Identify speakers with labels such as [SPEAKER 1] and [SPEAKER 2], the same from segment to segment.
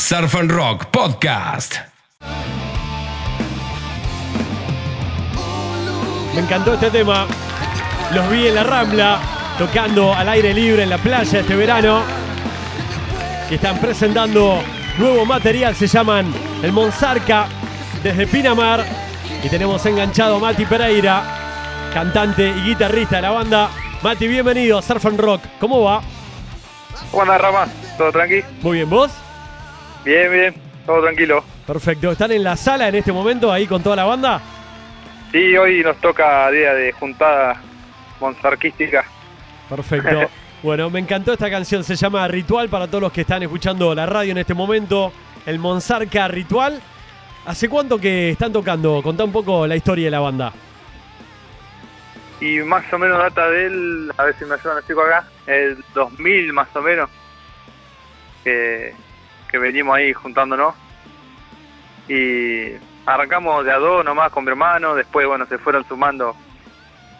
[SPEAKER 1] Surf and Rock Podcast.
[SPEAKER 2] Me encantó este tema. Los vi en la Rambla, tocando al aire libre en la playa este verano. Y están presentando nuevo material, se llaman El Monsarca desde Pinamar. Y tenemos enganchado a Mati Pereira, cantante y guitarrista de la banda. Mati, bienvenido a Surf and Rock. ¿Cómo va?
[SPEAKER 3] ¿Cómo andás, Rama? ¿Todo tranqui?
[SPEAKER 2] Muy bien, ¿vos?
[SPEAKER 3] Bien, bien, todo tranquilo.
[SPEAKER 2] Perfecto. ¿Están en la sala en este momento ahí con toda la banda?
[SPEAKER 3] Sí, hoy nos toca día de juntada monzarquística.
[SPEAKER 2] Perfecto. Bueno, me encantó esta canción, se llama Ritual para todos los que están escuchando la radio en este momento. El Monsarca Ritual. ¿Hace cuánto que están tocando? Contá un poco la historia de la banda.
[SPEAKER 3] Y más o menos data del, a ver si me ayudan los chicos acá, el 2000 más o menos, que, que venimos ahí juntándonos. Y arrancamos de a dos nomás con mi hermano, después bueno se fueron sumando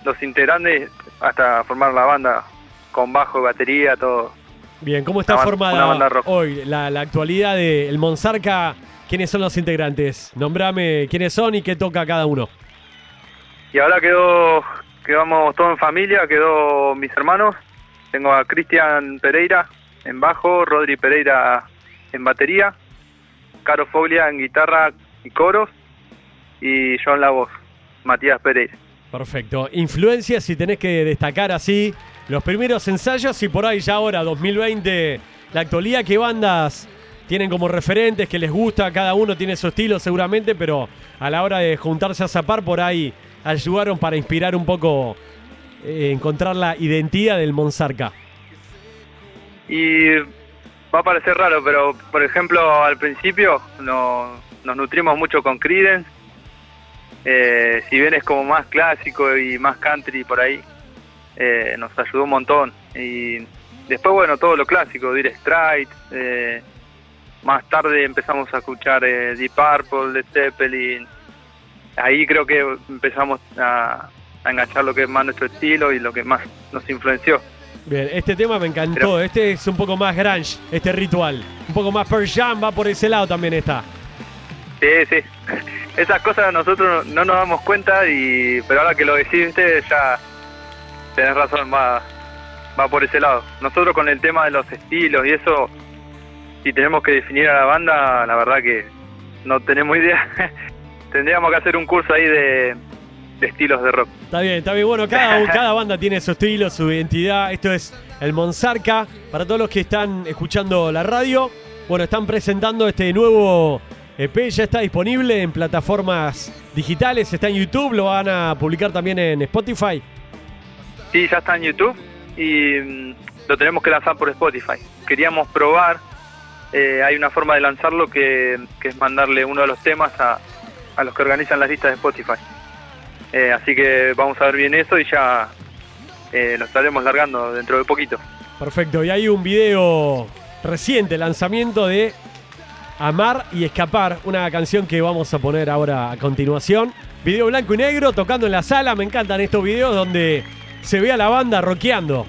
[SPEAKER 3] los integrantes hasta formar la banda con bajo, batería, todo.
[SPEAKER 2] Bien, ¿cómo está
[SPEAKER 3] Una
[SPEAKER 2] formada hoy la, la actualidad del Monsarca? ¿Quiénes son los integrantes? Nombrame quiénes son y qué toca cada uno.
[SPEAKER 3] Y ahora quedó, quedamos todos en familia, quedó mis hermanos. Tengo a Cristian Pereira en bajo, Rodri Pereira en batería, Caro Foglia en guitarra y coros y yo en la voz, Matías Pereira.
[SPEAKER 2] Perfecto. Influencias, si tenés que destacar así, los primeros ensayos y por ahí ya ahora, 2020, la actualidad, ¿qué bandas tienen como referentes que les gusta? Cada uno tiene su estilo seguramente, pero a la hora de juntarse a zapar por ahí ayudaron para inspirar un poco, eh, encontrar la identidad del Monsarca.
[SPEAKER 3] Y va a parecer raro, pero por ejemplo al principio no- nos nutrimos mucho con Creedence. Eh, si bien es como más clásico y más country por ahí, eh, nos ayudó un montón. Y después, bueno, todo lo clásico, Dire Straits. eh, más tarde empezamos a escuchar eh, Deep Purple, Led Zeppelin. Ahí creo que empezamos a enganchar lo que es más nuestro estilo y lo que más nos influenció.
[SPEAKER 2] Bien, este tema me encantó.
[SPEAKER 3] Pero-
[SPEAKER 2] este es un poco más grunge, este ritual. Un poco más Pearl Jam, va por ese lado también está.
[SPEAKER 3] Sí, sí. Esas cosas nosotros no nos damos cuenta, y pero ahora que lo decís, viste, ya tenés razón, va, va por ese lado. Nosotros con el tema de los estilos y eso, si tenemos que definir a la banda, la verdad que no tenemos idea. Tendríamos que hacer un curso ahí de, de estilos de rock.
[SPEAKER 2] Está bien, está bien. Bueno, cada, cada banda tiene su estilo, su identidad. Esto es el Monsarca. Para todos los que están escuchando la radio, bueno, están presentando este nuevo EP. Ya está disponible en plataformas digitales. Está en YouTube, lo van a publicar también en Spotify.
[SPEAKER 3] Sí, ya está en YouTube y mm, lo tenemos que lanzar por Spotify. Queríamos probar, eh, hay una forma de lanzarlo que, que es mandarle uno de los temas a, a los que organizan las listas de Spotify. Eh, así que vamos a ver bien eso y ya eh, lo estaremos largando dentro de poquito.
[SPEAKER 2] Perfecto. Y hay un video reciente, lanzamiento de Amar y Escapar, una canción que vamos a poner ahora a continuación. Video blanco y negro, tocando en la sala. Me encantan estos videos donde se ve a la banda rockeando.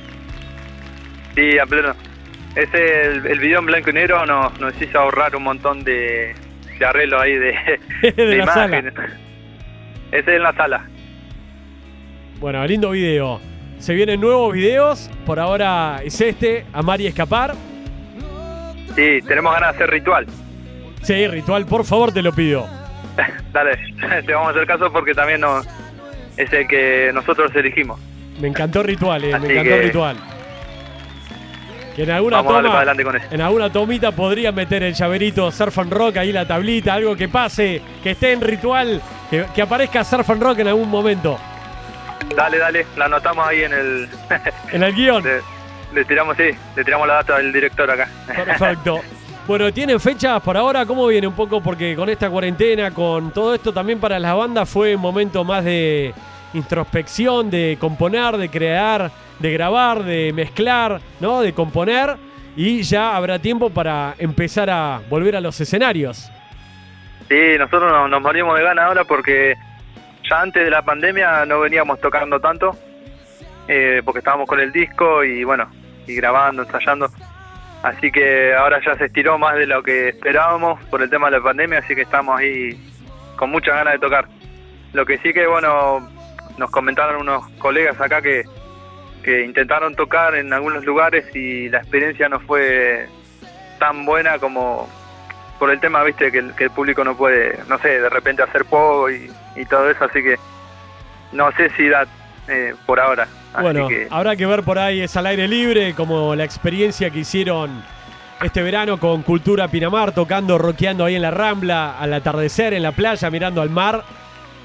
[SPEAKER 3] Sí, a pleno. Ese, el, el video en blanco y negro nos, nos hizo ahorrar un montón de, de arreglos ahí de,
[SPEAKER 2] De la sala.
[SPEAKER 3] Ese es en la sala.
[SPEAKER 2] Bueno, lindo video. Se vienen nuevos videos. Por ahora es este, Amar y Escapar.
[SPEAKER 3] Sí, tenemos ganas de hacer ritual.
[SPEAKER 2] Sí, ritual, por favor, te lo pido.
[SPEAKER 3] Dale, te vamos a hacer caso porque también no, es el que nosotros elegimos.
[SPEAKER 2] Me encantó ritual, eh, me encantó
[SPEAKER 3] que-
[SPEAKER 2] ritual. Que en alguna
[SPEAKER 3] Vamos
[SPEAKER 2] toma,
[SPEAKER 3] para adelante con eso.
[SPEAKER 2] en alguna tomita podría meter el llaverito Surf and Rock ahí la tablita, algo que pase, que esté en ritual, que, que aparezca Surf and Rock en algún momento.
[SPEAKER 3] Dale, dale, la anotamos ahí en el...
[SPEAKER 2] En el guion.
[SPEAKER 3] le, le tiramos, sí, le tiramos la data del director acá.
[SPEAKER 2] Perfecto. Bueno, ¿tienen fechas por ahora? ¿Cómo viene un poco? Porque con esta cuarentena, con todo esto también para las bandas fue un momento más de introspección, de componer, de crear, de grabar, de mezclar, ¿no? De componer y ya habrá tiempo para empezar a volver a los escenarios.
[SPEAKER 3] Sí, nosotros nos, nos morimos de ganas ahora porque ya antes de la pandemia no veníamos tocando tanto, eh, porque estábamos con el disco y bueno, y grabando, ensayando. Así que ahora ya se estiró más de lo que esperábamos por el tema de la pandemia, así que estamos ahí con muchas ganas de tocar. Lo que sí que, bueno, nos comentaron unos colegas acá que, que intentaron tocar en algunos lugares y la experiencia no fue tan buena como por el tema, viste, que el, que el público no puede, no sé, de repente hacer poco y, y todo eso, así que no sé si da eh, por ahora. Así
[SPEAKER 2] Bueno,
[SPEAKER 3] que,
[SPEAKER 2] habrá que ver por ahí, es al aire libre, como la experiencia que hicieron este verano con Cultura Pinamar, tocando, rockeando ahí en la Rambla, al atardecer, en la playa, mirando al mar.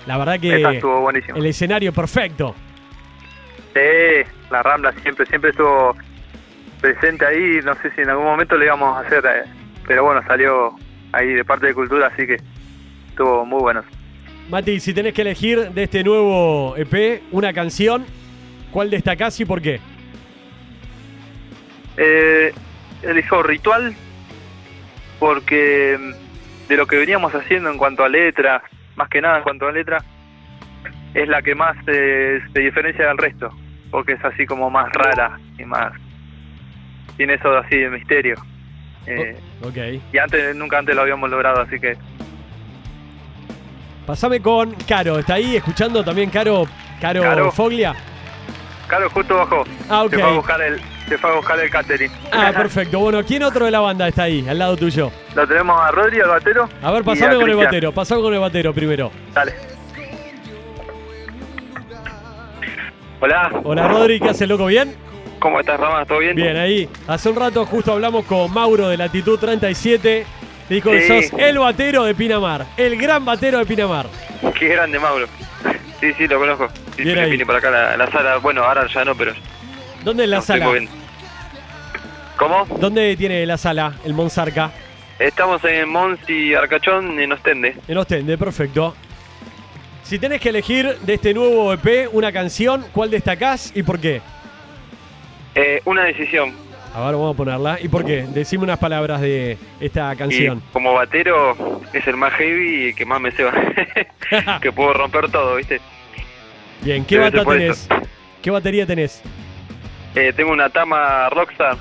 [SPEAKER 2] La verdad
[SPEAKER 3] esa
[SPEAKER 2] que
[SPEAKER 3] estuvo buenísimo.
[SPEAKER 2] el escenario perfecto.
[SPEAKER 3] Sí, la Rambla siempre, siempre estuvo presente ahí. No sé si en algún momento le íbamos a hacer, eh, pero bueno, salió ahí de parte de Cultura, así que estuvo muy bueno.
[SPEAKER 2] Mati, si tenés que elegir de este nuevo EP una canción, ¿cuál destacás y por qué?
[SPEAKER 3] Eh, elijo Ritual porque mm, de lo que veníamos haciendo en cuanto a letra, más que nada en cuanto a letra, es la que más eh, se diferencia del resto, porque es así como más rara y más... Tiene eso así de misterio. Eh,
[SPEAKER 2] O- ok.
[SPEAKER 3] y antes nunca antes lo habíamos logrado, así que
[SPEAKER 2] Pasame con Caro, ¿está ahí escuchando también Caro, Caro,
[SPEAKER 3] Caro.
[SPEAKER 2] Foglia?
[SPEAKER 3] Caro justo bajó.
[SPEAKER 2] Ah, ok.
[SPEAKER 3] Se fue a buscar el, se fue a buscar el catering.
[SPEAKER 2] Ah, perfecto. Bueno, ¿quién otro de la banda está ahí, al lado tuyo?
[SPEAKER 3] Lo tenemos a Rodri, al batero.
[SPEAKER 2] A ver, pasame con el batero, pasame con el batero primero.
[SPEAKER 3] Dale. Hola,
[SPEAKER 2] Hola Rodri, ¿qué hace loco? ¿Bien?
[SPEAKER 3] ¿Cómo estás, Rama? ¿Todo bien?
[SPEAKER 2] Bien, ahí. Hace un rato justo hablamos con Mauro de Latitud 37. Dijo que
[SPEAKER 3] Sí.
[SPEAKER 2] sos el batero de Pinamar, el gran batero de Pinamar.
[SPEAKER 3] Qué grande, Mauro. Sí, sí, lo conozco. Sí,
[SPEAKER 2] Bien ahí.
[SPEAKER 3] vine acá la, la sala. Bueno, ahora ya no, pero.
[SPEAKER 2] ¿Dónde es la
[SPEAKER 3] no
[SPEAKER 2] sala?
[SPEAKER 3] ¿Cómo?
[SPEAKER 2] ¿Dónde tiene la sala el Monsarca?
[SPEAKER 3] Estamos en Mons y Arcachón en Ostende.
[SPEAKER 2] En Ostende, perfecto. Si tenés que elegir de este nuevo EP una canción, ¿cuál destacás y por qué?
[SPEAKER 3] Eh, una decisión.
[SPEAKER 2] A ver, vamos a ponerla. ¿Y por qué? Decime unas palabras de esta canción.
[SPEAKER 3] Y como batero es el más heavy y que más me ceba. que puedo romper todo, ¿viste?
[SPEAKER 2] Bien, ¿qué
[SPEAKER 3] Debe
[SPEAKER 2] bata tenés? ¿Qué batería tenés?
[SPEAKER 3] Eh, tengo una Tama Rockstar.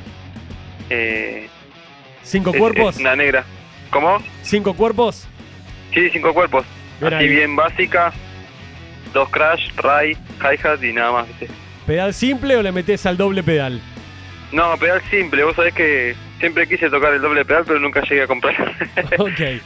[SPEAKER 3] Eh,
[SPEAKER 2] ¿Cinco
[SPEAKER 3] es-
[SPEAKER 2] cuerpos?
[SPEAKER 3] es una negra. ¿Cómo?
[SPEAKER 2] ¿Cinco cuerpos?
[SPEAKER 3] Sí, cinco cuerpos.
[SPEAKER 2] Bien
[SPEAKER 3] Así
[SPEAKER 2] ahí.
[SPEAKER 3] bien básica. Dos crash, ray, hi-hat y nada más, ¿viste?
[SPEAKER 2] ¿Pedal simple o le metés al doble pedal?
[SPEAKER 3] No, pedal simple. Vos sabés que siempre quise tocar el doble pedal, pero nunca llegué a comprar.
[SPEAKER 2] ok.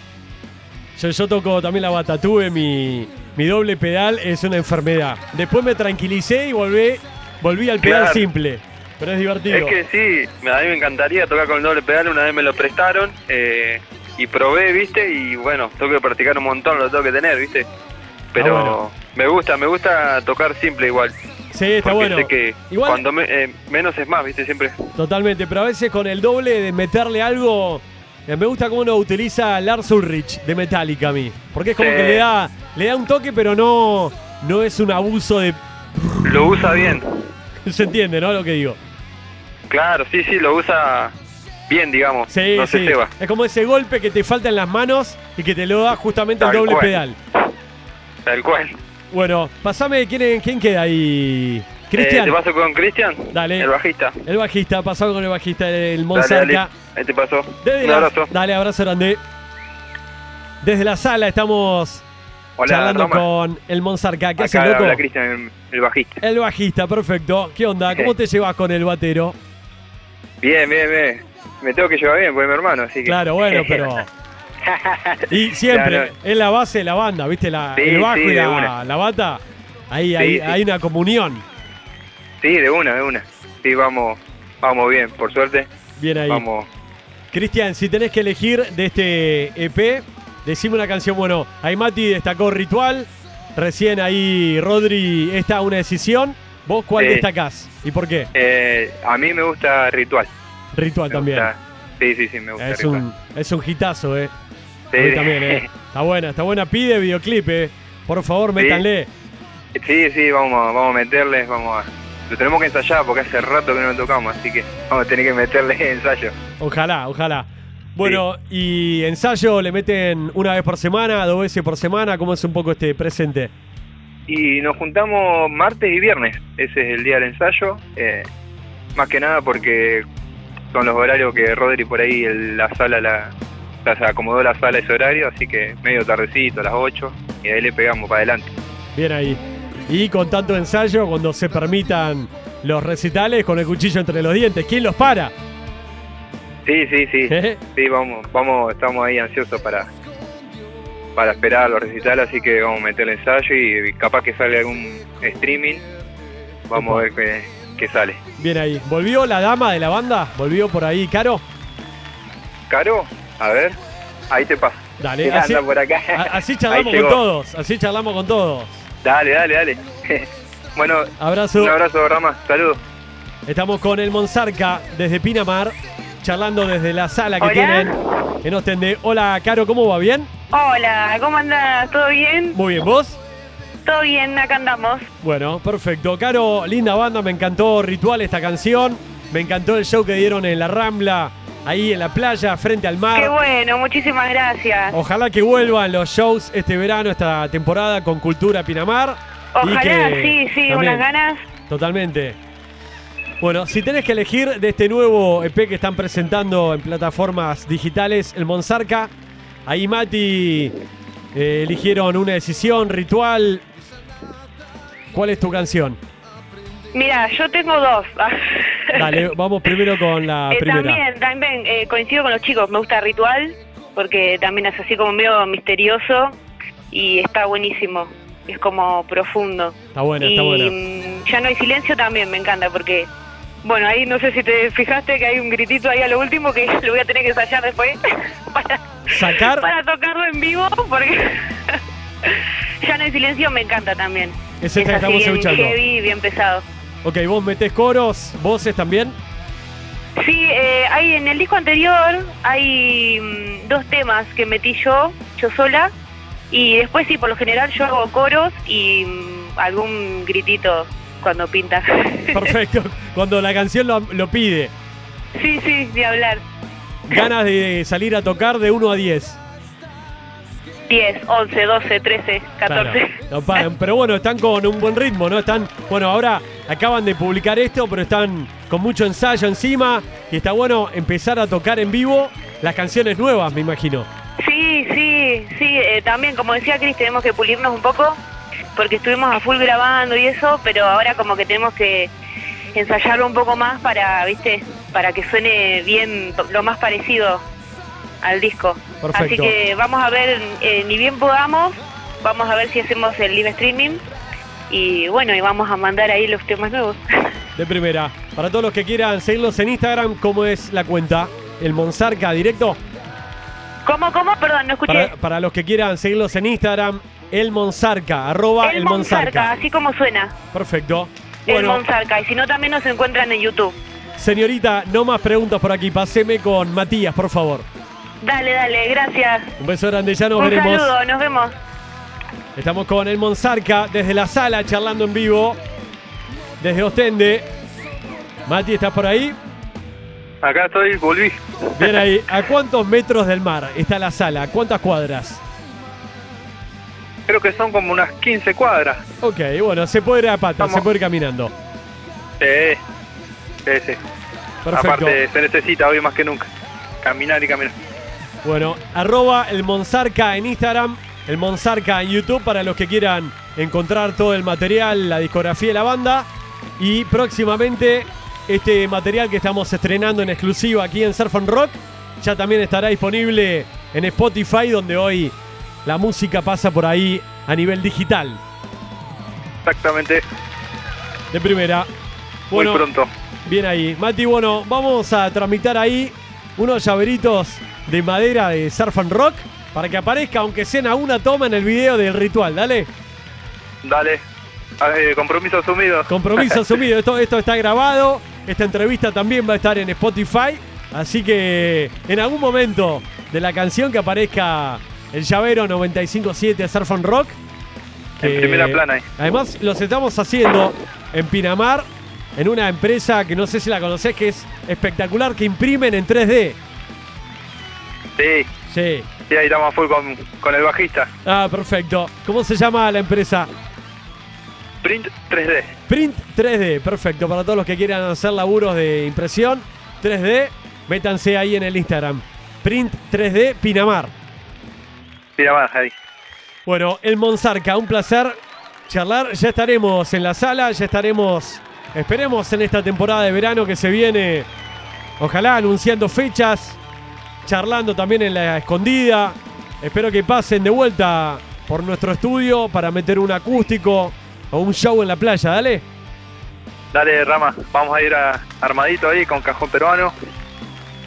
[SPEAKER 2] Yo, yo toco también la bata. Tuve mi, mi doble pedal, es una enfermedad. Después me tranquilicé y volví, volví al pedal
[SPEAKER 3] Claro.
[SPEAKER 2] simple. Pero es divertido.
[SPEAKER 3] es que sí, a mí me encantaría tocar con el doble pedal. Una vez me lo prestaron eh, y probé, ¿viste? Y bueno, tengo que practicar un montón, lo tengo que tener, ¿viste? Pero
[SPEAKER 2] Ah, bueno.
[SPEAKER 3] me gusta, me gusta tocar simple igual.
[SPEAKER 2] Sí, está bueno.
[SPEAKER 3] sé que
[SPEAKER 2] Igual-
[SPEAKER 3] cuando me- eh, menos es más, ¿viste? Siempre.
[SPEAKER 2] Totalmente, pero a veces con el doble de meterle algo. eh, Me gusta cómo uno utiliza Lars Ulrich de Metallica a mí. Porque es como que le da, le da un toque, pero no, no es un abuso de.
[SPEAKER 3] Lo usa bien.
[SPEAKER 2] Se entiende, ¿no? Lo que digo.
[SPEAKER 3] Claro, sí, sí, lo usa bien, digamos.
[SPEAKER 2] Sí,
[SPEAKER 3] no
[SPEAKER 2] sí.
[SPEAKER 3] se ceba.
[SPEAKER 2] Es como ese golpe que te falta en las manos y que te lo da justamente el doble
[SPEAKER 3] cual.
[SPEAKER 2] pedal.
[SPEAKER 3] Tal cual.
[SPEAKER 2] Bueno, pasame quién, quién queda ahí.
[SPEAKER 3] Eh,
[SPEAKER 2] Cristian,
[SPEAKER 3] ¿Te paso con Cristian?
[SPEAKER 2] Dale.
[SPEAKER 3] El bajista.
[SPEAKER 2] el bajista, pasado con el bajista, el. Monzarca.
[SPEAKER 3] Ahí te pasó.
[SPEAKER 2] Desde
[SPEAKER 3] Un
[SPEAKER 2] la-
[SPEAKER 3] abrazo.
[SPEAKER 2] Dale, abrazo grande. Desde la sala estamos
[SPEAKER 3] Hola,
[SPEAKER 2] charlando
[SPEAKER 3] Roma.
[SPEAKER 2] con el Monzarca. ¿Qué hace,
[SPEAKER 3] Acá
[SPEAKER 2] loco?
[SPEAKER 3] habla Cristian, el, el bajista.
[SPEAKER 2] El bajista, perfecto. ¿Qué onda? ¿Cómo te llevas con el batero?
[SPEAKER 3] Bien, bien, bien. Me tengo que llevar bien, porque es mi hermano, así que...
[SPEAKER 2] Claro, bueno, pero. Y siempre,
[SPEAKER 3] no.
[SPEAKER 2] es la base de la banda, ¿viste? La,
[SPEAKER 3] Sí,
[SPEAKER 2] el bajo
[SPEAKER 3] sí,
[SPEAKER 2] y la, la bata. Ahí
[SPEAKER 3] Sí,
[SPEAKER 2] hay, una comunión.
[SPEAKER 3] Sí, de una, de una. Sí, vamos, vamos bien, por suerte.
[SPEAKER 2] Bien ahí.
[SPEAKER 3] Vamos.
[SPEAKER 2] Cristian, si tenés que elegir de este EP, decime una canción. Bueno, ahí Mati destacó Ritual. Recién ahí Rodri está una decisión. ¿Vos cuál
[SPEAKER 3] Sí.
[SPEAKER 2] destacás? ¿Y por qué?
[SPEAKER 3] Eh, a mí me gusta Ritual.
[SPEAKER 2] Ritual
[SPEAKER 3] Me
[SPEAKER 2] también.
[SPEAKER 3] gusta- Sí, sí, sí, me gusta
[SPEAKER 2] Es
[SPEAKER 3] Ritual.
[SPEAKER 2] un, es un hitazo, ¿eh?
[SPEAKER 3] Sí,
[SPEAKER 2] A mí también, ¿eh? Está buena, está buena. Pide videoclip, ¿eh? Por favor, métanle.
[SPEAKER 3] Sí, sí, vamos, a- vamos a meterle, vamos a... Lo tenemos que ensayar porque hace rato que no lo tocamos, así que vamos a tener que meterle ensayo.
[SPEAKER 2] Ojalá, ojalá. Bueno, y ensayo le meten una vez por semana, dos veces por semana. ¿Cómo es un poco este presente?
[SPEAKER 3] Y nos juntamos martes y viernes, ese es el día del ensayo. eh, más que nada porque son los horarios que Rodri por ahí el- la sala la, ya se acomodó la sala ese horario, así que medio tardecito, a las 8, y ahí le pegamos para adelante.
[SPEAKER 2] Bien ahí. Y con tanto ensayo, cuando se permitan los recitales, con el cuchillo entre los dientes, ¿quién los para?
[SPEAKER 3] Sí, sí, sí.
[SPEAKER 2] ¿Eh?
[SPEAKER 3] Sí, vamos, vamos, estamos ahí ansiosos para para esperar los recitales, así que vamos a meter el ensayo y capaz que sale algún streaming. Vamos a ver qué, qué sale.
[SPEAKER 2] Bien ahí. ¿Volvió la dama de la banda? ¿Volvió por ahí, Caro?
[SPEAKER 3] Caro, a ver, ahí te paso.
[SPEAKER 2] Dale,
[SPEAKER 3] Anda
[SPEAKER 2] así,
[SPEAKER 3] por acá.
[SPEAKER 2] así charlamos con todos. Así charlamos con todos.
[SPEAKER 3] Dale, dale, dale. bueno,
[SPEAKER 2] Abrazo.
[SPEAKER 3] un abrazo, Rama. Saludos.
[SPEAKER 2] Estamos con el Monsarca desde Pinamar, charlando desde la sala que
[SPEAKER 4] Hola.
[SPEAKER 2] tienen en Ostende. Hola, Caro, ¿cómo va? ¿Bien?
[SPEAKER 4] Hola, ¿cómo andás? ¿Todo bien?
[SPEAKER 2] Muy bien, ¿vos?
[SPEAKER 4] Todo bien, acá andamos.
[SPEAKER 2] Bueno, perfecto. Caro, linda banda, me encantó Ritual esta canción. Me encantó el show que dieron en la Rambla, ahí en la playa, frente al mar.
[SPEAKER 4] Qué bueno, muchísimas gracias.
[SPEAKER 2] Ojalá que vuelvan los shows este verano, esta temporada con Cultura Pinamar.
[SPEAKER 4] Ojalá, sí, sí, unas ganas.
[SPEAKER 2] Totalmente. Bueno, si tenés que elegir de este nuevo EP que están presentando en plataformas digitales, el Monsarca, ahí Mati eh, eligieron una decisión, ritual. ¿Cuál es tu canción?
[SPEAKER 4] Mira, yo tengo dos.
[SPEAKER 2] Dale, vamos primero con la
[SPEAKER 4] Eh,
[SPEAKER 2] primera.
[SPEAKER 4] también, también eh, coincido con los chicos, me gusta Ritual, porque también es así como medio misterioso y está buenísimo. Es como profundo.
[SPEAKER 2] Está buena,
[SPEAKER 4] y
[SPEAKER 2] está buena.
[SPEAKER 4] mm, Ya no hay silencio también, me encanta, porque, bueno, ahí no sé si te fijaste que hay un gritito ahí a lo último que lo voy a tener que ensayar después para,
[SPEAKER 2] Sacar,
[SPEAKER 4] para tocarlo en vivo, porque ya no hay silencio, me encanta también.
[SPEAKER 2] es que
[SPEAKER 4] es así
[SPEAKER 2] estamos
[SPEAKER 4] bien
[SPEAKER 2] escuchando.
[SPEAKER 4] heavy, bien pesado.
[SPEAKER 2] Ok, vos metés coros, voces también.
[SPEAKER 4] Sí, eh, hay en el disco anterior hay mm, dos temas que metí yo, yo sola, y después sí, por lo general yo hago coros y mm, algún gritito cuando pinta.
[SPEAKER 2] Perfecto. Cuando la canción lo, lo pide.
[SPEAKER 4] sí, sí, de hablar.
[SPEAKER 2] Ganas de salir a tocar de 1 a 10.
[SPEAKER 4] 10, 11, 12, 13, 14.
[SPEAKER 2] Claro, no paran. Pero bueno, están con un buen ritmo, ¿no? Están, bueno, ahora acaban de publicar esto, pero están con mucho ensayo encima. Y está bueno empezar a tocar en vivo las canciones nuevas, me imagino.
[SPEAKER 4] Sí, sí, sí, eh, también como decía Cris, tenemos que pulirnos un poco porque estuvimos a full grabando y eso, pero ahora como que tenemos que ensayarlo un poco más para, viste, para que suene bien, lo más parecido al disco.
[SPEAKER 2] Perfecto.
[SPEAKER 4] Así que vamos a ver, eh, ni bien podamos, vamos a ver si hacemos el live streaming y bueno, y vamos a mandar ahí los temas nuevos.
[SPEAKER 2] De primera. Para todos los que quieran seguirlos en Instagram, ¿cómo es la cuenta? ¿El Monsarca directo?
[SPEAKER 4] ¿Cómo, cómo? Perdón, no escuché.
[SPEAKER 2] Para, para los que quieran seguirlos en Instagram, el Monsarca, arroba el, Monsarca.
[SPEAKER 4] así como suena.
[SPEAKER 2] Perfecto.
[SPEAKER 4] El
[SPEAKER 2] Bueno,
[SPEAKER 4] Monsarca. Y si no, también nos encuentran en YouTube.
[SPEAKER 2] señorita, no más preguntas por aquí. Paseme con Matías, por favor.
[SPEAKER 4] Dale, dale, gracias.
[SPEAKER 2] Un beso grande, ya nos
[SPEAKER 4] Un
[SPEAKER 2] veremos.
[SPEAKER 4] saludo, nos vemos.
[SPEAKER 2] Estamos con el Monsarca desde la sala charlando en vivo. Desde Ostende. Mati, ¿estás por ahí?
[SPEAKER 3] Acá estoy, volví.
[SPEAKER 2] Bien ahí. ¿A cuántos metros del mar está la sala? ¿Cuántas cuadras?
[SPEAKER 3] Creo que son como unas 15 cuadras.
[SPEAKER 2] Ok, bueno, se puede ir a pata, se puede ir caminando.
[SPEAKER 3] Sí, sí, sí.
[SPEAKER 2] Perfecto.
[SPEAKER 3] Aparte, se necesita hoy más que nunca. Caminar y caminar.
[SPEAKER 2] Bueno, arroba el Monsarca en Instagram, el Monsarca en YouTube para los que quieran encontrar todo el material, la discografía de la banda. Y próximamente este material que estamos estrenando en exclusiva aquí en Surf and Rock ya también estará disponible en Spotify, donde hoy la música pasa por ahí a nivel digital.
[SPEAKER 3] Exactamente,
[SPEAKER 2] De primera. Bueno,
[SPEAKER 3] muy pronto.
[SPEAKER 2] Bien ahí. Mati, bueno, vamos a tramitar ahí unos llaveritos de madera de Surf and Rock para que aparezca, aunque sea en una toma en el video del ritual. Dale.
[SPEAKER 3] Dale. Eh, compromiso asumido.
[SPEAKER 2] Compromiso asumido. Esto, esto está grabado. Esta entrevista también va a estar en Spotify. Así que en algún momento de la canción que aparezca el llavero 957 Surf and Rock.
[SPEAKER 3] En primera plana ahí.
[SPEAKER 2] Además, los estamos haciendo en Pinamar, en una empresa que no sé si la conocés, que es espectacular, que imprimen en 3D.
[SPEAKER 3] Sí,
[SPEAKER 2] Sí.
[SPEAKER 3] sí, ahí estamos a full con, con el bajista.
[SPEAKER 2] Ah, perfecto. ¿Cómo se llama la empresa?
[SPEAKER 3] Print 3D.
[SPEAKER 2] Print 3D, perfecto. Para todos los que quieran hacer laburos de impresión. 3D, métanse ahí en el Instagram. Print 3D Pinamar.
[SPEAKER 3] Pinamar, ahí.
[SPEAKER 2] Bueno, el Monsarca, un placer charlar. Ya estaremos en la sala, ya estaremos, esperemos en esta temporada de verano que se viene, ojalá anunciando fechas, charlando también en la escondida. Espero que pasen de vuelta por nuestro estudio para meter un acústico o un show en la playa, dale.
[SPEAKER 3] Dale, Rama, vamos a ir a armadito ahí con cajón peruano.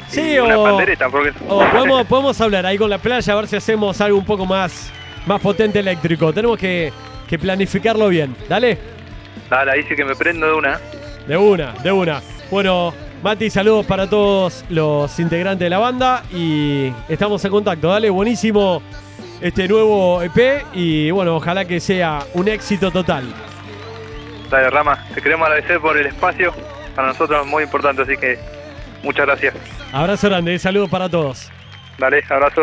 [SPEAKER 2] Sí,
[SPEAKER 3] y una
[SPEAKER 2] o,
[SPEAKER 3] pandereta, porque...
[SPEAKER 2] o podemos, podemos hablar ahí con la playa a ver si hacemos algo un poco más, más potente eléctrico. Tenemos que, que planificarlo bien, dale.
[SPEAKER 3] Dale, ahí sí que me prendo de una.
[SPEAKER 2] De una, de una. Bueno, Mati, saludos para todos los integrantes de la banda y estamos en contacto. Dale, buenísimo este nuevo EP y bueno, ojalá que sea un éxito total.
[SPEAKER 3] Dale, Rama, te queremos agradecer por el espacio. Para nosotros es muy importante, así que muchas gracias.
[SPEAKER 2] Abrazo grande, saludos para todos.
[SPEAKER 3] Dale, abrazo.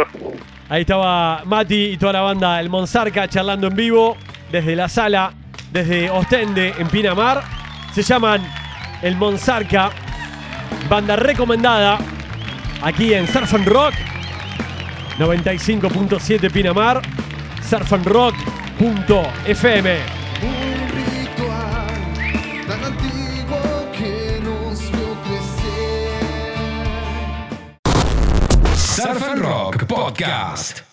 [SPEAKER 2] Ahí estaba Mati y toda la banda El Monsarca charlando en vivo desde la sala, desde Ostende, en Pinamar. Se llaman El Monsarca, banda recomendada aquí en Surf and Rock 95.7 Pinamar, surfandrock.fm.
[SPEAKER 5] Un ritual tan antiguo que nos vio crecer.
[SPEAKER 1] Surf and Rock Podcast.